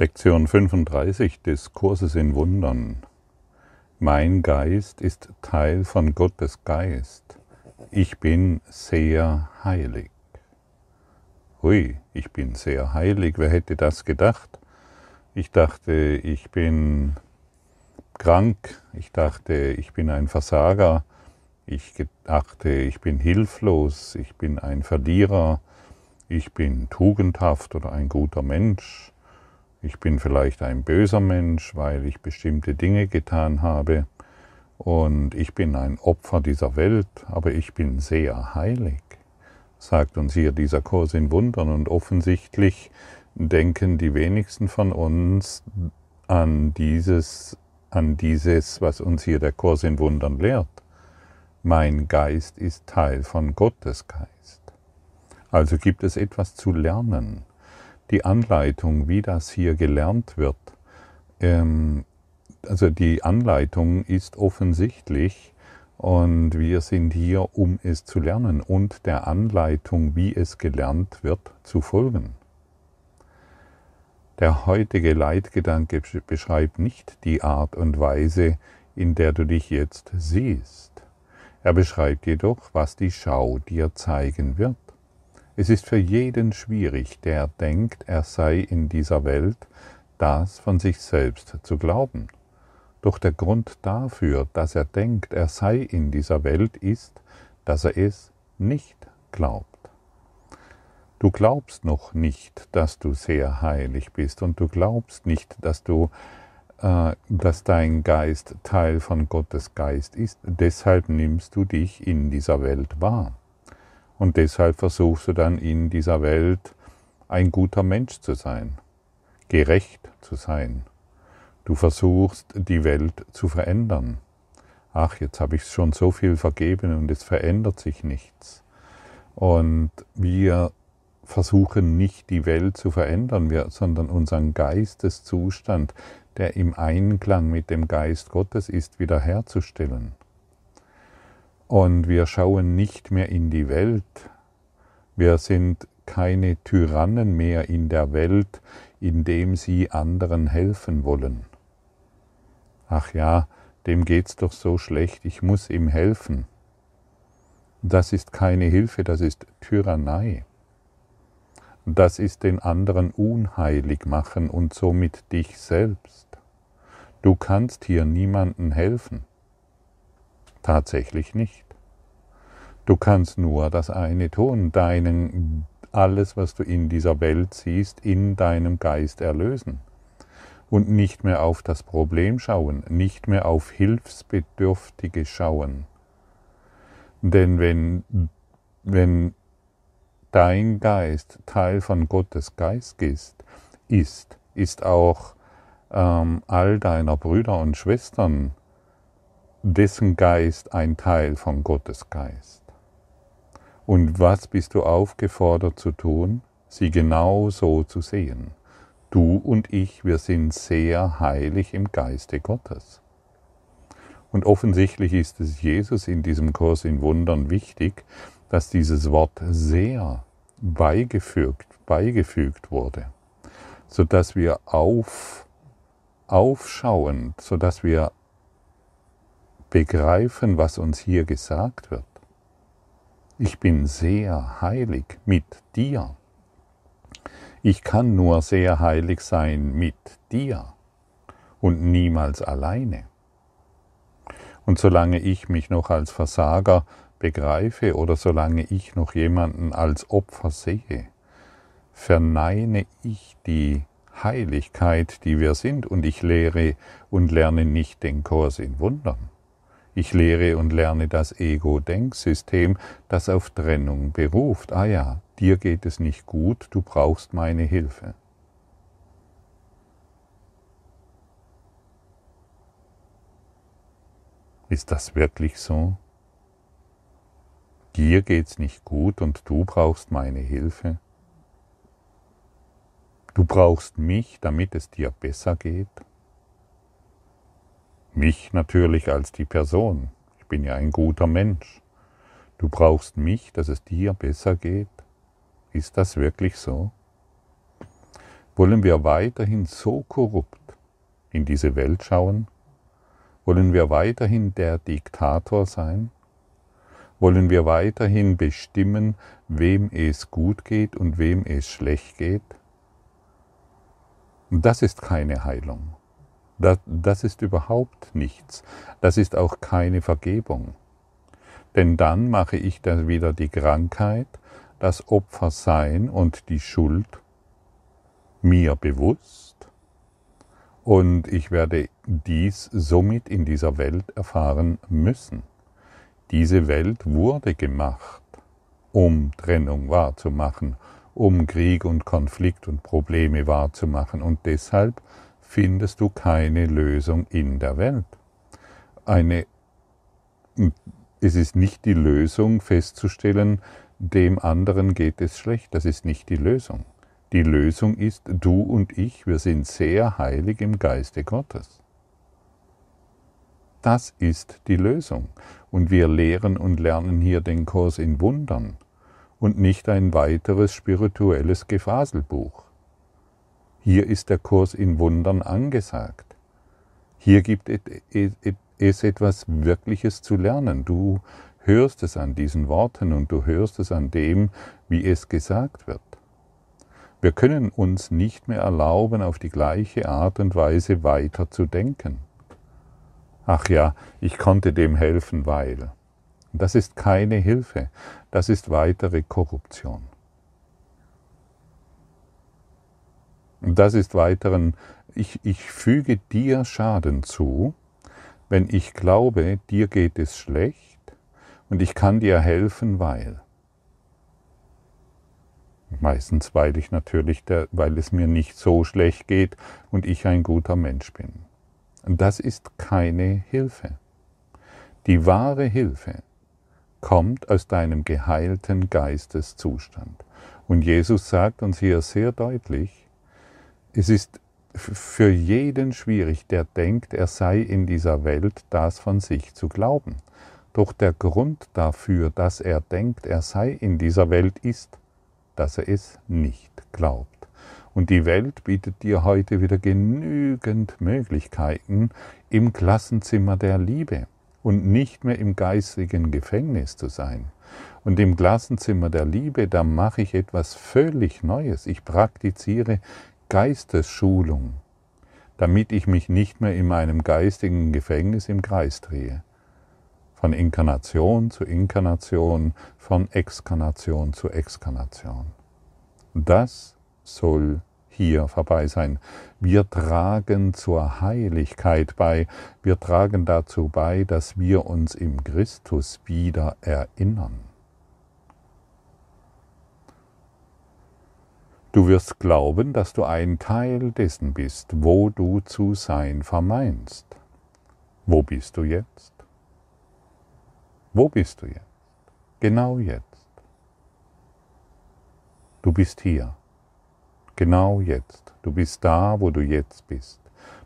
Lektion 35 des Kurses in Wundern. Mein Geist ist Teil von Gottes Geist. Ich bin sehr heilig. Hui, ich bin sehr heilig. Wer hätte das gedacht? Ich dachte, ich bin krank. Ich dachte, ich bin ein Versager. Ich dachte, ich bin hilflos. Ich bin ein Verlierer. Ich bin tugendhaft oder ein guter Mensch. Ich bin vielleicht ein böser Mensch, weil ich bestimmte Dinge getan habe. Und ich bin ein Opfer dieser Welt, aber ich bin sehr heilig, sagt uns hier dieser Kurs in Wundern. Und offensichtlich denken die wenigsten von uns an dieses, an dieses, was uns hier der Kurs in Wundern lehrt. Mein Geist ist Teil von Gottes Geist. Also gibt es etwas zu lernen die Anleitung, wie das hier gelernt wird, ähm, also die Anleitung ist offensichtlich und wir sind hier, um es zu lernen und der Anleitung, wie es gelernt wird, zu folgen. Der heutige Leitgedanke beschreibt nicht die Art und Weise, in der du dich jetzt siehst. Er beschreibt jedoch, was die Schau dir zeigen wird. Es ist für jeden schwierig, der denkt, er sei in dieser Welt, das von sich selbst zu glauben. Doch der Grund dafür, dass er denkt, er sei in dieser Welt, ist, dass er es nicht glaubt. Du glaubst noch nicht, dass du sehr heilig bist und du glaubst nicht, dass du äh, dass dein Geist Teil von Gottes Geist ist. Deshalb nimmst du dich in dieser Welt wahr. Und deshalb versuchst du dann in dieser Welt ein guter Mensch zu sein, gerecht zu sein. Du versuchst die Welt zu verändern. Ach, jetzt habe ich schon so viel vergeben und es verändert sich nichts. Und wir versuchen nicht die Welt zu verändern, sondern unseren Geisteszustand, der im Einklang mit dem Geist Gottes ist, wiederherzustellen. Und wir schauen nicht mehr in die Welt. Wir sind keine Tyrannen mehr in der Welt, indem sie anderen helfen wollen. Ach ja, dem geht's doch so schlecht, ich muss ihm helfen. Das ist keine Hilfe, das ist Tyrannei. Das ist den anderen unheilig machen und somit dich selbst. Du kannst hier niemanden helfen. Tatsächlich nicht. Du kannst nur das eine tun, deinen, alles, was du in dieser Welt siehst, in deinem Geist erlösen. Und nicht mehr auf das Problem schauen, nicht mehr auf Hilfsbedürftige schauen. Denn wenn, wenn dein Geist Teil von Gottes Geist ist, ist, ist auch ähm, all deiner Brüder und Schwestern dessen Geist ein Teil von Gottes Geist. Und was bist du aufgefordert zu tun? Sie genau so zu sehen. Du und ich, wir sind sehr heilig im Geiste Gottes. Und offensichtlich ist es Jesus in diesem Kurs in Wundern wichtig, dass dieses Wort sehr beigefügt, beigefügt wurde, sodass wir auf, aufschauen, sodass wir begreifen, was uns hier gesagt wird. Ich bin sehr heilig mit dir. Ich kann nur sehr heilig sein mit dir und niemals alleine. Und solange ich mich noch als Versager begreife oder solange ich noch jemanden als Opfer sehe, verneine ich die Heiligkeit, die wir sind, und ich lehre und lerne nicht den Kurs in Wundern. Ich lehre und lerne das Ego-Denksystem, das auf Trennung beruft. Ah ja, dir geht es nicht gut, du brauchst meine Hilfe. Ist das wirklich so? Dir geht's nicht gut und du brauchst meine Hilfe? Du brauchst mich, damit es dir besser geht? Mich natürlich als die Person. Ich bin ja ein guter Mensch. Du brauchst mich, dass es dir besser geht. Ist das wirklich so? Wollen wir weiterhin so korrupt in diese Welt schauen? Wollen wir weiterhin der Diktator sein? Wollen wir weiterhin bestimmen, wem es gut geht und wem es schlecht geht? Das ist keine Heilung. Das, das ist überhaupt nichts. Das ist auch keine Vergebung. Denn dann mache ich dann wieder die Krankheit, das Opfersein und die Schuld mir bewusst und ich werde dies somit in dieser Welt erfahren müssen. Diese Welt wurde gemacht, um Trennung wahrzumachen, um Krieg und Konflikt und Probleme wahrzumachen. Und deshalb findest du keine Lösung in der Welt. Eine, es ist nicht die Lösung festzustellen, dem anderen geht es schlecht. Das ist nicht die Lösung. Die Lösung ist, du und ich, wir sind sehr heilig im Geiste Gottes. Das ist die Lösung. Und wir lehren und lernen hier den Kurs in Wundern und nicht ein weiteres spirituelles Gefaselbuch. Hier ist der Kurs in Wundern angesagt. Hier gibt es etwas Wirkliches zu lernen. Du hörst es an diesen Worten und du hörst es an dem, wie es gesagt wird. Wir können uns nicht mehr erlauben, auf die gleiche Art und Weise weiter zu denken. Ach ja, ich konnte dem helfen, weil. Das ist keine Hilfe, das ist weitere Korruption. Das ist weiteren, ich, ich füge dir Schaden zu, wenn ich glaube, dir geht es schlecht und ich kann dir helfen, weil. Meistens, weil ich natürlich, der, weil es mir nicht so schlecht geht und ich ein guter Mensch bin. Das ist keine Hilfe. Die wahre Hilfe kommt aus deinem geheilten Geisteszustand. Und Jesus sagt uns hier sehr deutlich, es ist für jeden schwierig, der denkt, er sei in dieser Welt, das von sich zu glauben. Doch der Grund dafür, dass er denkt, er sei in dieser Welt, ist, dass er es nicht glaubt. Und die Welt bietet dir heute wieder genügend Möglichkeiten, im Klassenzimmer der Liebe und nicht mehr im geistigen Gefängnis zu sein. Und im Klassenzimmer der Liebe, da mache ich etwas völlig Neues. Ich praktiziere Geistesschulung, damit ich mich nicht mehr in meinem geistigen Gefängnis im Kreis drehe. Von Inkarnation zu Inkarnation, von Exkarnation zu Exkarnation. Das soll hier vorbei sein. Wir tragen zur Heiligkeit bei, wir tragen dazu bei, dass wir uns im Christus wieder erinnern. Du wirst glauben, dass du ein Teil dessen bist, wo du zu sein vermeinst. Wo bist du jetzt? Wo bist du jetzt? Genau jetzt. Du bist hier. Genau jetzt. Du bist da, wo du jetzt bist.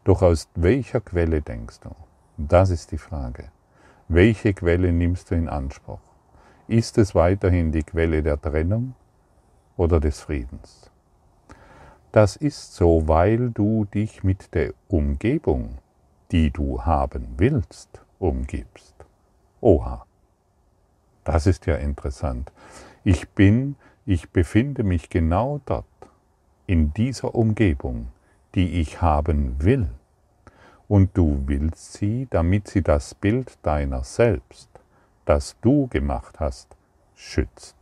Doch aus welcher Quelle denkst du? Das ist die Frage. Welche Quelle nimmst du in Anspruch? Ist es weiterhin die Quelle der Trennung oder des Friedens? Das ist so, weil du dich mit der Umgebung, die du haben willst, umgibst. Oha, das ist ja interessant. Ich bin, ich befinde mich genau dort, in dieser Umgebung, die ich haben will, und du willst sie, damit sie das Bild deiner selbst, das du gemacht hast, schützt.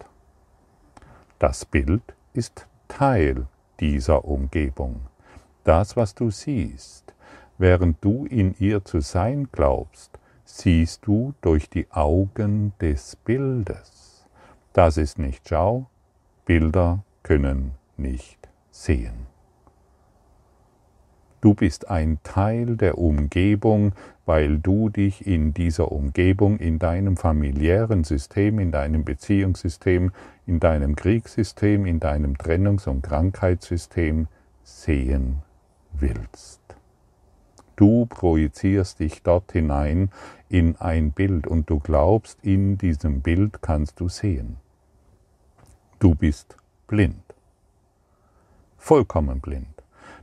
Das Bild ist Teil dieser Umgebung. Das, was du siehst, während du in ihr zu sein glaubst, siehst du durch die Augen des Bildes. Das ist nicht Schau, Bilder können nicht sehen. Du bist ein Teil der Umgebung, weil du dich in dieser Umgebung, in deinem familiären System, in deinem Beziehungssystem, in deinem Kriegssystem, in deinem Trennungs- und Krankheitssystem sehen willst. Du projizierst dich dort hinein in ein Bild und du glaubst, in diesem Bild kannst du sehen. Du bist blind vollkommen blind.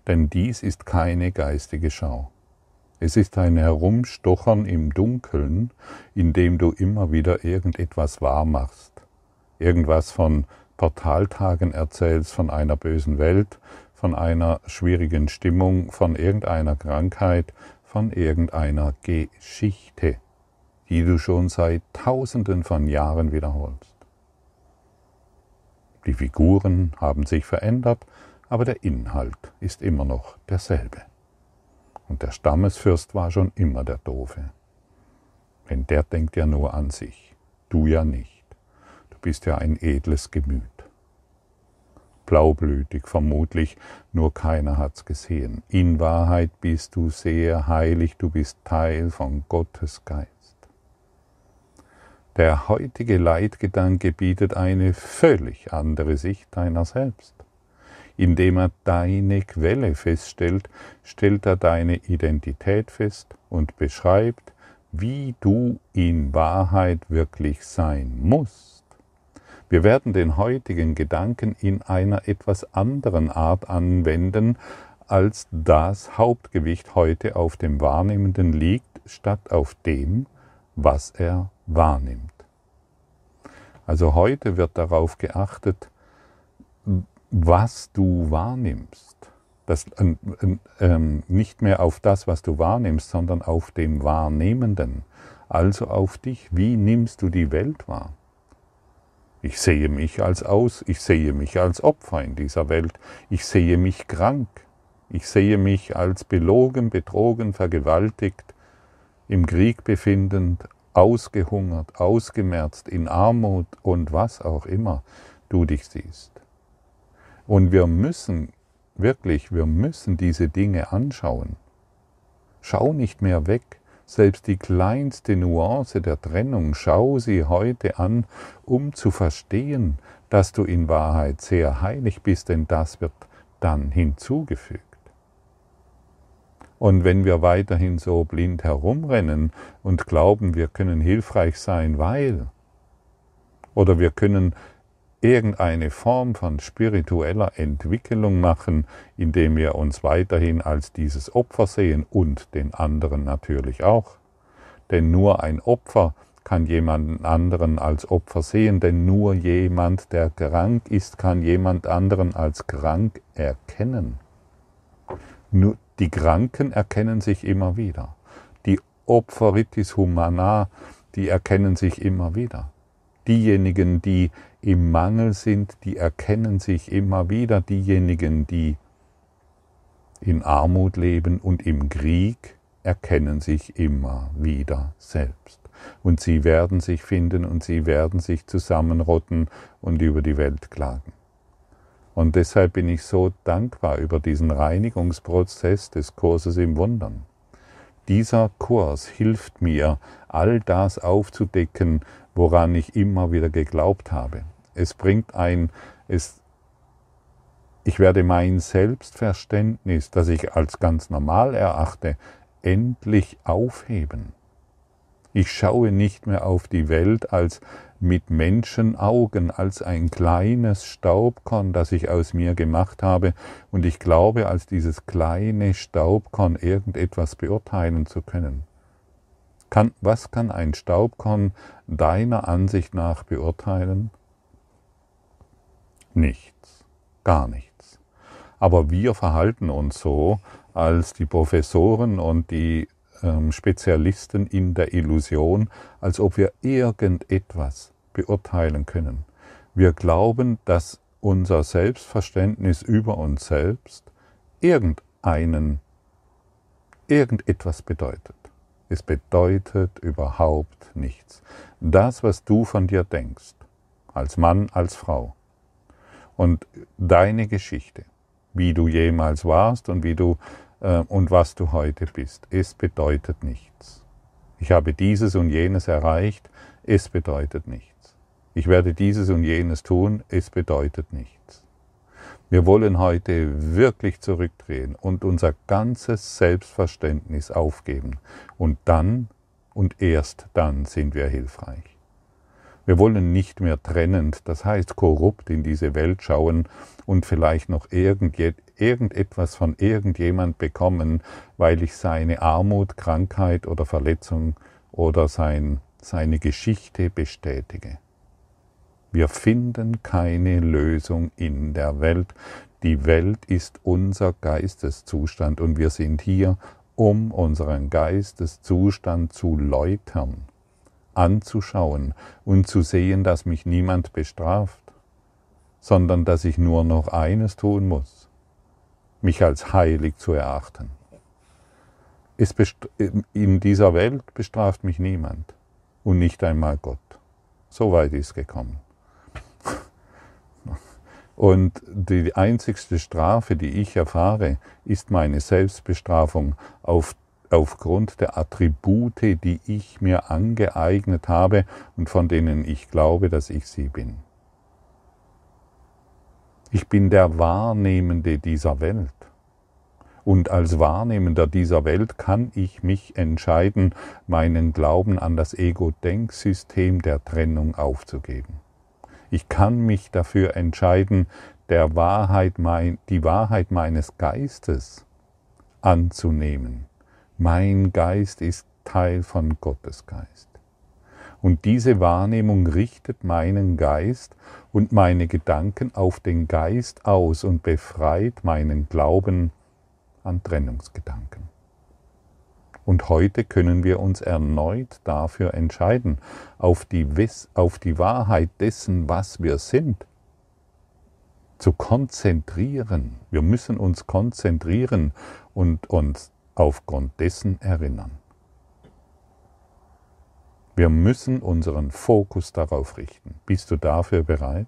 Denn dies ist keine geistige Schau. Es ist ein Herumstochern im Dunkeln, in dem du immer wieder irgendetwas wahrmachst. Irgendwas von Portaltagen erzählst, von einer bösen Welt, von einer schwierigen Stimmung, von irgendeiner Krankheit, von irgendeiner Geschichte, die du schon seit tausenden von Jahren wiederholst. Die Figuren haben sich verändert, aber der Inhalt ist immer noch derselbe. Und der Stammesfürst war schon immer der Doofe. Denn der denkt ja nur an sich, du ja nicht. Du bist ja ein edles Gemüt blaublütig vermutlich, nur keiner hat's gesehen. In Wahrheit bist du sehr heilig, du bist Teil von Gottes Geist. Der heutige Leitgedanke bietet eine völlig andere Sicht deiner selbst. Indem er deine Quelle feststellt, stellt er deine Identität fest und beschreibt, wie du in Wahrheit wirklich sein musst. Wir werden den heutigen Gedanken in einer etwas anderen Art anwenden, als das Hauptgewicht heute auf dem Wahrnehmenden liegt, statt auf dem, was er wahrnimmt. Also heute wird darauf geachtet, was du wahrnimmst. Das, äh, äh, nicht mehr auf das, was du wahrnimmst, sondern auf dem Wahrnehmenden. Also auf dich. Wie nimmst du die Welt wahr? Ich sehe mich als aus, ich sehe mich als Opfer in dieser Welt, ich sehe mich krank, ich sehe mich als belogen, betrogen, vergewaltigt, im Krieg befindend, ausgehungert, ausgemerzt, in Armut und was auch immer du dich siehst. Und wir müssen, wirklich, wir müssen diese Dinge anschauen. Schau nicht mehr weg, selbst die kleinste Nuance der Trennung, schau sie heute an, um zu verstehen, dass du in Wahrheit sehr heilig bist, denn das wird dann hinzugefügt. Und wenn wir weiterhin so blind herumrennen und glauben, wir können hilfreich sein, weil, oder wir können irgendeine Form von spiritueller Entwicklung machen, indem wir uns weiterhin als dieses Opfer sehen und den anderen natürlich auch. Denn nur ein Opfer kann jemanden anderen als Opfer sehen, denn nur jemand, der krank ist, kann jemand anderen als krank erkennen. Nur die Kranken erkennen sich immer wieder. Die Opferitis humana, die erkennen sich immer wieder. Diejenigen, die im Mangel sind, die erkennen sich immer wieder. Diejenigen, die in Armut leben und im Krieg, erkennen sich immer wieder selbst. Und sie werden sich finden und sie werden sich zusammenrotten und über die Welt klagen. Und deshalb bin ich so dankbar über diesen Reinigungsprozess des Kurses im Wundern. Dieser Kurs hilft mir, all das aufzudecken, woran ich immer wieder geglaubt habe. Es bringt ein, es, ich werde mein Selbstverständnis, das ich als ganz normal erachte, endlich aufheben. Ich schaue nicht mehr auf die Welt als mit Menschenaugen, als ein kleines Staubkorn, das ich aus mir gemacht habe, und ich glaube, als dieses kleine Staubkorn irgendetwas beurteilen zu können. Kann, was kann ein Staubkorn deiner Ansicht nach beurteilen? Nichts, gar nichts. Aber wir verhalten uns so, als die Professoren und die ähm, Spezialisten in der Illusion, als ob wir irgendetwas beurteilen können. Wir glauben, dass unser Selbstverständnis über uns selbst irgendeinen, irgendetwas bedeutet. Es bedeutet überhaupt nichts. Das, was du von dir denkst, als Mann, als Frau, und deine Geschichte, wie du jemals warst und wie du äh, und was du heute bist. Es bedeutet nichts. Ich habe dieses und jenes erreicht, es bedeutet nichts. Ich werde dieses und jenes tun, es bedeutet nichts. Wir wollen heute wirklich zurückdrehen und unser ganzes Selbstverständnis aufgeben. Und dann und erst dann sind wir hilfreich. Wir wollen nicht mehr trennend, das heißt korrupt in diese Welt schauen und vielleicht noch irgendetwas von irgendjemand bekommen, weil ich seine Armut, Krankheit oder Verletzung oder sein, seine Geschichte bestätige. Wir finden keine Lösung in der Welt. Die Welt ist unser Geisteszustand und wir sind hier, um unseren Geisteszustand zu läutern, anzuschauen und zu sehen, dass mich niemand bestraft, sondern dass ich nur noch eines tun muss, mich als heilig zu erachten. in dieser Welt bestraft mich niemand und nicht einmal Gott. So weit ist gekommen. Und die einzigste Strafe, die ich erfahre, ist meine Selbstbestrafung auf, aufgrund der Attribute, die ich mir angeeignet habe und von denen ich glaube, dass ich sie bin. Ich bin der Wahrnehmende dieser Welt. Und als Wahrnehmender dieser Welt kann ich mich entscheiden, meinen Glauben an das Ego-Denksystem der Trennung aufzugeben. Ich kann mich dafür entscheiden, der Wahrheit mein, die Wahrheit meines Geistes anzunehmen. Mein Geist ist Teil von Gottes Geist. Und diese Wahrnehmung richtet meinen Geist und meine Gedanken auf den Geist aus und befreit meinen Glauben an Trennungsgedanken. Und heute können wir uns erneut dafür entscheiden, auf die, auf die Wahrheit dessen, was wir sind, zu konzentrieren. Wir müssen uns konzentrieren und uns aufgrund dessen erinnern. Wir müssen unseren Fokus darauf richten. Bist du dafür bereit?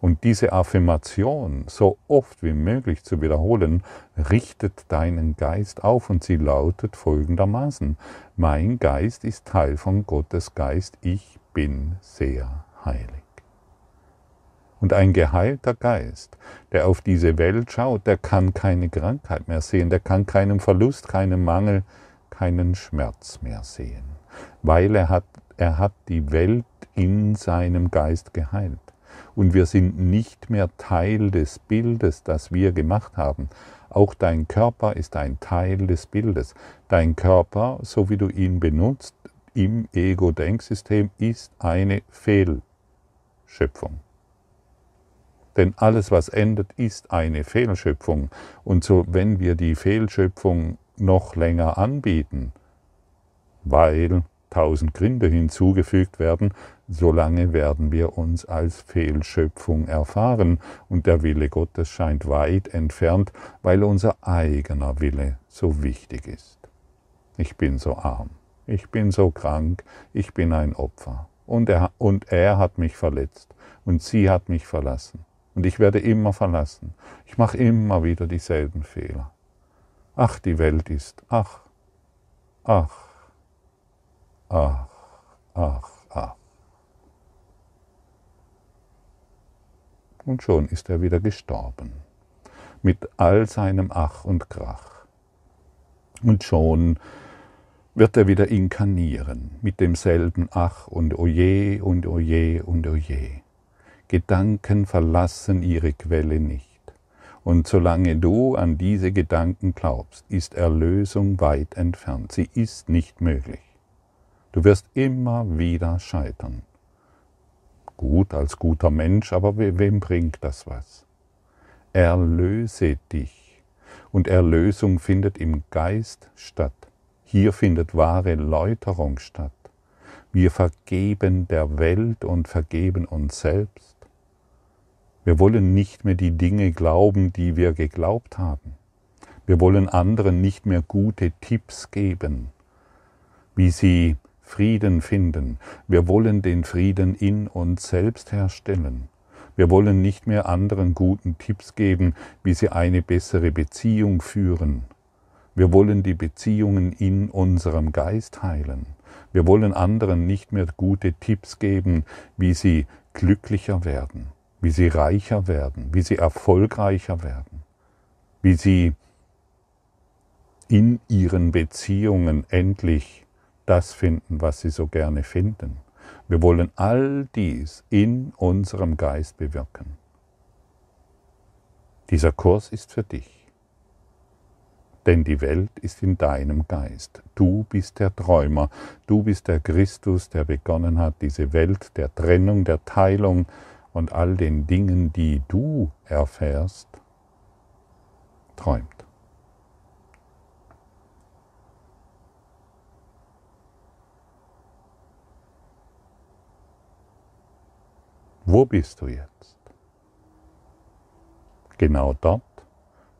Und diese Affirmation so oft wie möglich zu wiederholen, richtet deinen Geist auf und sie lautet folgendermaßen, mein Geist ist Teil von Gottes Geist, ich bin sehr heilig. Und ein geheilter Geist, der auf diese Welt schaut, der kann keine Krankheit mehr sehen, der kann keinen Verlust, keinen Mangel, keinen Schmerz mehr sehen, weil er hat, er hat die Welt in seinem Geist geheilt und wir sind nicht mehr Teil des Bildes, das wir gemacht haben. Auch dein Körper ist ein Teil des Bildes. Dein Körper, so wie du ihn benutzt, im Ego-Denksystem ist eine Fehlschöpfung. Denn alles, was endet, ist eine Fehlschöpfung. Und so, wenn wir die Fehlschöpfung noch länger anbieten, weil tausend Gründe hinzugefügt werden, solange werden wir uns als Fehlschöpfung erfahren. Und der Wille Gottes scheint weit entfernt, weil unser eigener Wille so wichtig ist. Ich bin so arm, ich bin so krank, ich bin ein Opfer. Und er, und er hat mich verletzt. Und sie hat mich verlassen. Und ich werde immer verlassen. Ich mache immer wieder dieselben Fehler. Ach, die Welt ist, ach, ach, ach, ach, ach. Und schon ist er wieder gestorben, mit all seinem Ach und Krach. Und schon wird er wieder inkarnieren, mit demselben Ach und Oje und Oje und Oje. Gedanken verlassen ihre Quelle nicht. Und solange du an diese Gedanken glaubst, ist Erlösung weit entfernt. Sie ist nicht möglich. Du wirst immer wieder scheitern. Gut als guter Mensch, aber wem bringt das was? Erlöse dich. Und Erlösung findet im Geist statt. Hier findet wahre Läuterung statt. Wir vergeben der Welt und vergeben uns selbst. Wir wollen nicht mehr die Dinge glauben, die wir geglaubt haben. Wir wollen anderen nicht mehr gute Tipps geben, wie sie Frieden finden. Wir wollen den Frieden in uns selbst herstellen. Wir wollen nicht mehr anderen guten Tipps geben, wie sie eine bessere Beziehung führen. Wir wollen die Beziehungen in unserem Geist heilen. Wir wollen anderen nicht mehr gute Tipps geben, wie sie glücklicher werden, wie sie reicher werden, wie sie erfolgreicher werden, wie sie in ihren Beziehungen endlich das finden, was sie so gerne finden. Wir wollen all dies in unserem Geist bewirken. Dieser Kurs ist für dich. Denn die Welt ist in deinem Geist. Du bist der Träumer. Du bist der Christus, der begonnen hat, diese Welt der Trennung, der Teilung und all den Dingen, die du erfährst, träumt. Wo bist du jetzt? Genau dort,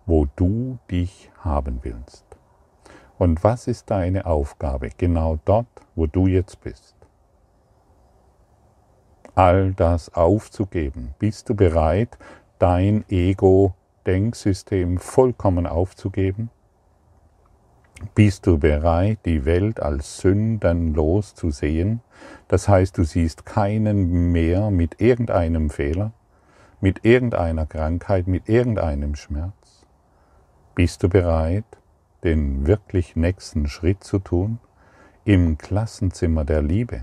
wo du dich haben willst. Und was ist deine Aufgabe? Genau dort, wo du jetzt bist. All das aufzugeben. Bist du bereit, dein Ego-Denksystem vollkommen aufzugeben? Bist du bereit, die Welt als sündenlos zu sehen? Das heißt, du siehst keinen mehr mit irgendeinem Fehler, mit irgendeiner Krankheit, mit irgendeinem Schmerz. Bist du bereit, den wirklich nächsten Schritt zu tun? Im Klassenzimmer der Liebe.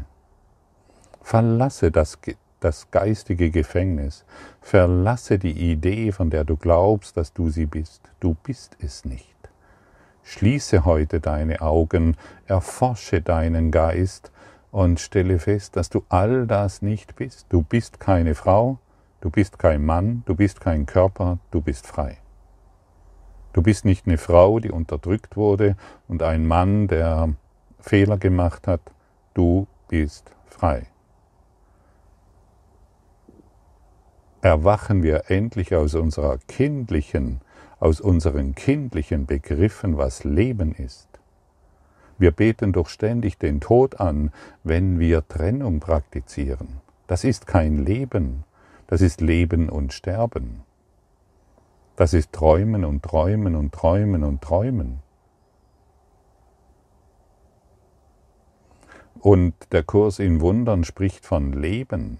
Verlasse das, das geistige Gefängnis. Verlasse die Idee, von der du glaubst, dass du sie bist. Du bist es nicht. Schließe heute deine Augen, erforsche deinen Geist und stelle fest, dass du all das nicht bist. Du bist keine Frau, du bist kein Mann, du bist kein Körper, du bist frei. Du bist nicht eine Frau, die unterdrückt wurde und ein Mann, der Fehler gemacht hat. Du bist frei. Erwachen wir endlich aus unserer kindlichen aus unseren kindlichen Begriffen, was Leben ist. Wir beten doch ständig den Tod an, wenn wir Trennung praktizieren. Das ist kein Leben, das ist Leben und Sterben. Das ist Träumen und Träumen und Träumen und Träumen. Und der Kurs in Wundern spricht von Leben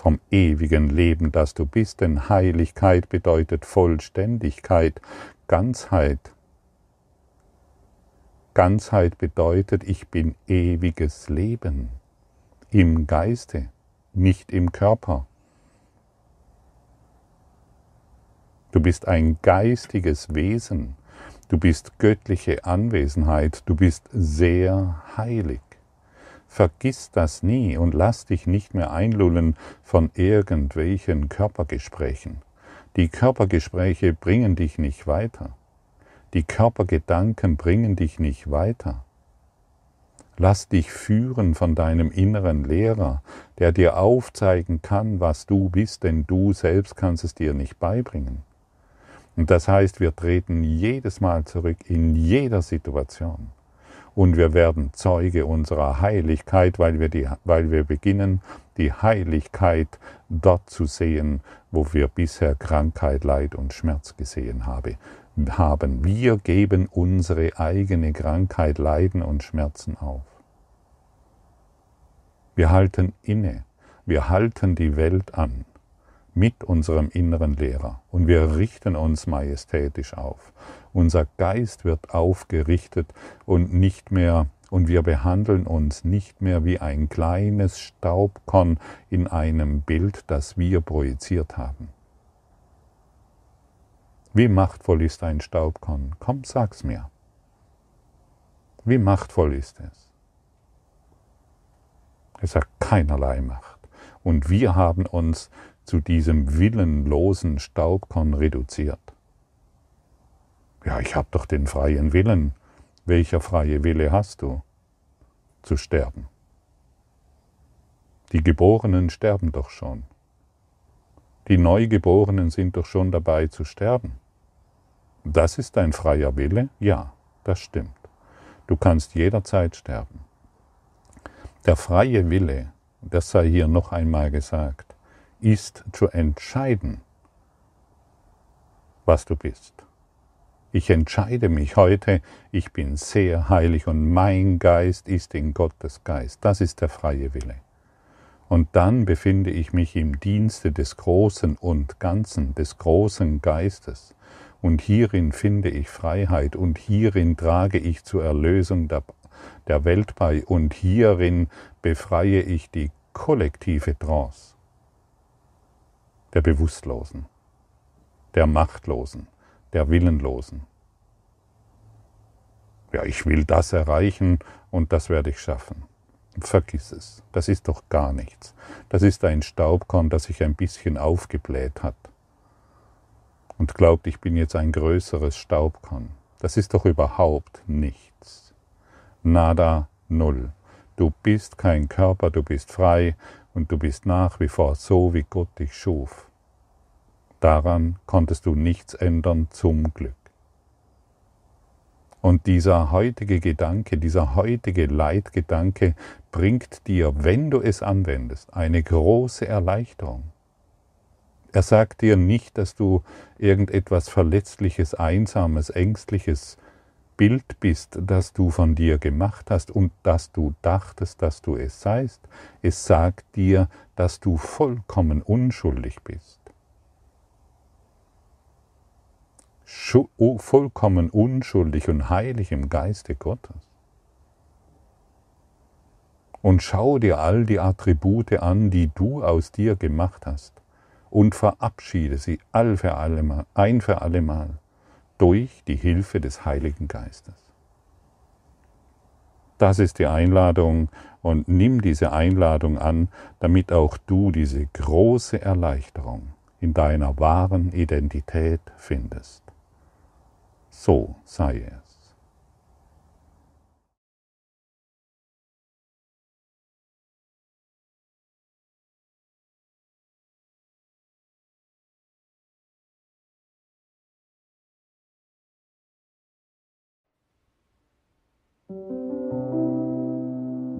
vom ewigen Leben, das du bist, denn Heiligkeit bedeutet Vollständigkeit, Ganzheit. Ganzheit bedeutet, ich bin ewiges Leben im Geiste, nicht im Körper. Du bist ein geistiges Wesen, du bist göttliche Anwesenheit, du bist sehr heilig. Vergiss das nie und lass dich nicht mehr einlullen von irgendwelchen Körpergesprächen. Die Körpergespräche bringen dich nicht weiter. Die Körpergedanken bringen dich nicht weiter. Lass dich führen von deinem inneren Lehrer, der dir aufzeigen kann, was du bist, denn du selbst kannst es dir nicht beibringen. Und das heißt, wir treten jedes Mal zurück in jeder Situation und wir werden Zeuge unserer Heiligkeit, weil wir, die, weil wir beginnen, die Heiligkeit dort zu sehen, wo wir bisher Krankheit, Leid und Schmerz gesehen haben. Wir geben unsere eigene Krankheit, Leiden und Schmerzen auf. Wir halten inne, wir halten die Welt an mit unserem inneren Lehrer und wir richten uns majestätisch auf. Unser Geist wird aufgerichtet und nicht mehr und wir behandeln uns nicht mehr wie ein kleines Staubkorn in einem Bild, das wir projiziert haben. Wie machtvoll ist ein Staubkorn? Komm, sag's mir. Wie machtvoll ist es? Es hat keinerlei Macht. Und wir haben uns zu diesem willenlosen Staubkorn reduziert. Ja, ich habe doch den freien Willen. Welcher freie Wille hast du? Zu sterben. Die Geborenen sterben doch schon. Die Neugeborenen sind doch schon dabei zu sterben. Das ist dein freier Wille? Ja, das stimmt. Du kannst jederzeit sterben. Der freie Wille, das sei hier noch einmal gesagt, ist zu entscheiden, was du bist. Ich entscheide mich heute, ich bin sehr heilig und mein Geist ist in Gottes Geist. Das ist der freie Wille. Und dann befinde ich mich im Dienste des Großen und Ganzen, des großen Geistes. Und hierin finde ich Freiheit und hierin trage ich zur Erlösung der, der Welt bei und hierin befreie ich die kollektive Trance der Bewusstlosen. der Machtlosen, der Willenlosen. Ja, ich will das erreichen und das werde ich schaffen. Vergiss es, das ist doch gar nichts. Das ist ein Staubkorn, das sich ein bisschen aufgebläht hat und glaubt, ich bin jetzt ein größeres Staubkorn. Das ist doch überhaupt nichts. Nada, null. Du bist kein Körper, du bist frei und du bist nach wie vor so, wie Gott dich schuf. Daran konntest du nichts ändern zum Glück. Und dieser heutige Gedanke, dieser heutige Leitgedanke bringt dir, wenn du es anwendest, eine große Erleichterung. Er sagt dir nicht, dass du irgendetwas Verletzliches, Einsames, Ängstliches Bild bist, das du von dir gemacht hast und dass du dachtest, dass du es seist. Es sagt dir, dass du vollkommen unschuldig bist. Vollkommen unschuldig und heilig im Geiste Gottes. Und schau dir all die Attribute an, die du aus dir gemacht hast, und verabschiede sie all für allemal, ein für allemal durch die Hilfe des Heiligen Geistes. Das ist die Einladung und nimm diese Einladung an, damit auch du diese große Erleichterung in deiner wahren Identität findest so sei es.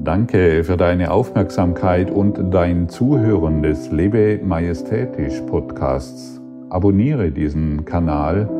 Danke für deine Aufmerksamkeit und dein Zuhören des Lebe Majestätisch Podcasts. Abonniere diesen Kanal